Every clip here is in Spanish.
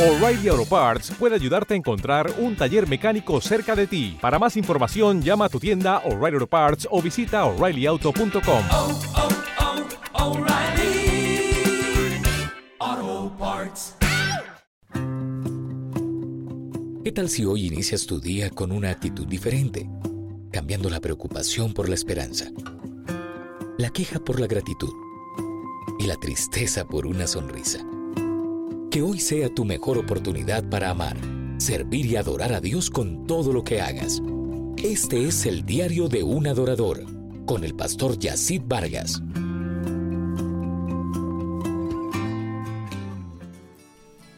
O'Reilly Auto Parts puede ayudarte a encontrar un taller mecánico cerca de ti. Para más información, llama a tu tienda O'Reilly Auto Parts o visita oreillyauto.com. oh, oh, Parts. ¿Qué tal si hoy inicias tu día con una actitud diferente, cambiando la preocupación por la esperanza, la queja por la gratitud y la tristeza por una sonrisa? Que hoy sea tu mejor oportunidad para amar, servir y adorar a Dios con todo lo que hagas. Este es el diario de un adorador, con el pastor Yacid Vargas.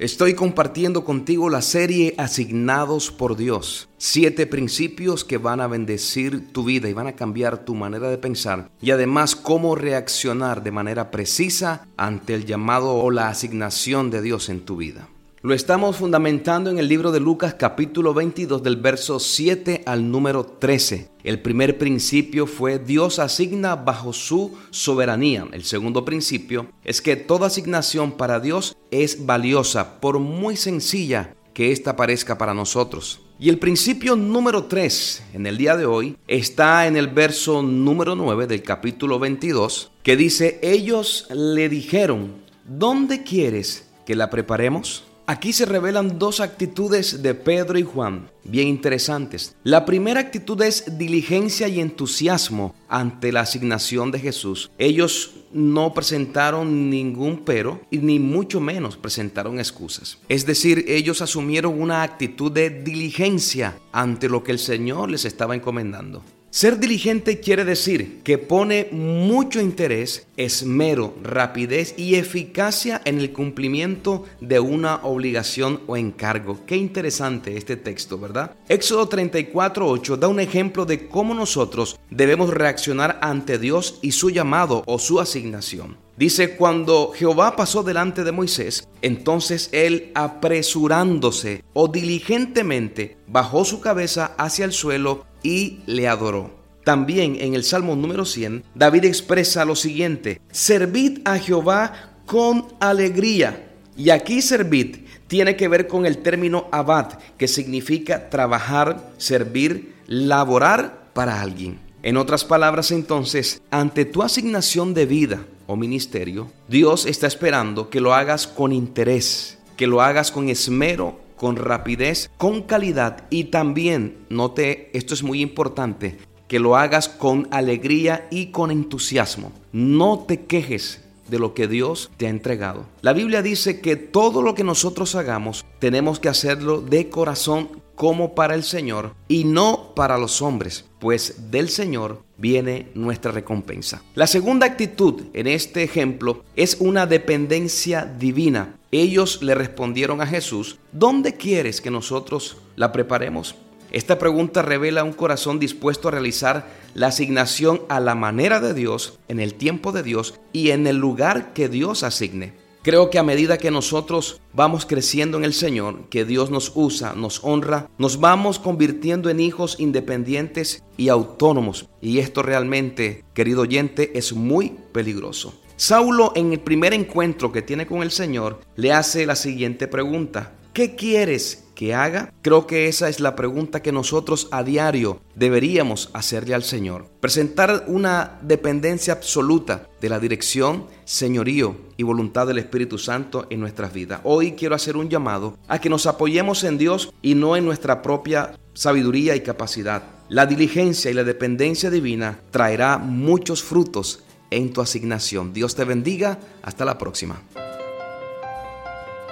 Estoy compartiendo contigo la serie Asignados por Dios. Siete principios que van a bendecir tu vida y van a cambiar tu manera de pensar. Y además cómo reaccionar de manera precisa ante el llamado o la asignación de Dios en tu vida. Lo estamos fundamentando en el libro de Lucas capítulo 22 del verso 7 al número 13. El primer principio fue Dios asigna bajo su soberanía. El segundo principio es que toda asignación para Dios es valiosa, por muy sencilla que ésta parezca para nosotros. Y el principio número 3 en el día de hoy está en el verso número 9 del capítulo 22, que dice, ellos le dijeron, ¿dónde quieres que la preparemos? Aquí se revelan dos actitudes de Pedro y Juan, bien interesantes. La primera actitud es diligencia y entusiasmo ante la asignación de Jesús. Ellos no presentaron ningún pero y ni mucho menos presentaron excusas. Es decir, ellos asumieron una actitud de diligencia ante lo que el Señor les estaba encomendando. Ser diligente quiere decir que pone mucho interés, esmero, rapidez y eficacia en el cumplimiento de una obligación o encargo. Qué interesante este texto, ¿verdad? Éxodo 34:8 da un ejemplo de cómo nosotros debemos reaccionar ante Dios y su llamado o su asignación. Dice, cuando Jehová pasó delante de Moisés, entonces él apresurándose o diligentemente bajó su cabeza hacia el suelo y le adoró. También en el Salmo número 100, David expresa lo siguiente, servid a Jehová con alegría. Y aquí servid tiene que ver con el término abad, que significa trabajar, servir, laborar para alguien. En otras palabras, entonces, ante tu asignación de vida o ministerio, Dios está esperando que lo hagas con interés, que lo hagas con esmero, con rapidez, con calidad y también, note, esto es muy importante, que lo hagas con alegría y con entusiasmo. No te quejes de lo que Dios te ha entregado. La Biblia dice que todo lo que nosotros hagamos tenemos que hacerlo de corazón como para el Señor y no para los hombres, pues del Señor viene nuestra recompensa. La segunda actitud en este ejemplo es una dependencia divina. Ellos le respondieron a Jesús, ¿dónde quieres que nosotros la preparemos? Esta pregunta revela un corazón dispuesto a realizar la asignación a la manera de Dios, en el tiempo de Dios y en el lugar que Dios asigne. Creo que a medida que nosotros vamos creciendo en el Señor, que Dios nos usa, nos honra, nos vamos convirtiendo en hijos independientes y autónomos. Y esto realmente, querido oyente, es muy peligroso. Saulo en el primer encuentro que tiene con el Señor le hace la siguiente pregunta. ¿Qué quieres haga? Creo que esa es la pregunta que nosotros a diario deberíamos hacerle al Señor. Presentar una dependencia absoluta de la dirección, señorío y voluntad del Espíritu Santo en nuestras vidas. Hoy quiero hacer un llamado a que nos apoyemos en Dios y no en nuestra propia sabiduría y capacidad. La diligencia y la dependencia divina traerá muchos frutos en tu asignación. Dios te bendiga. Hasta la próxima.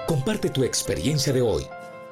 Comparte tu experiencia de hoy.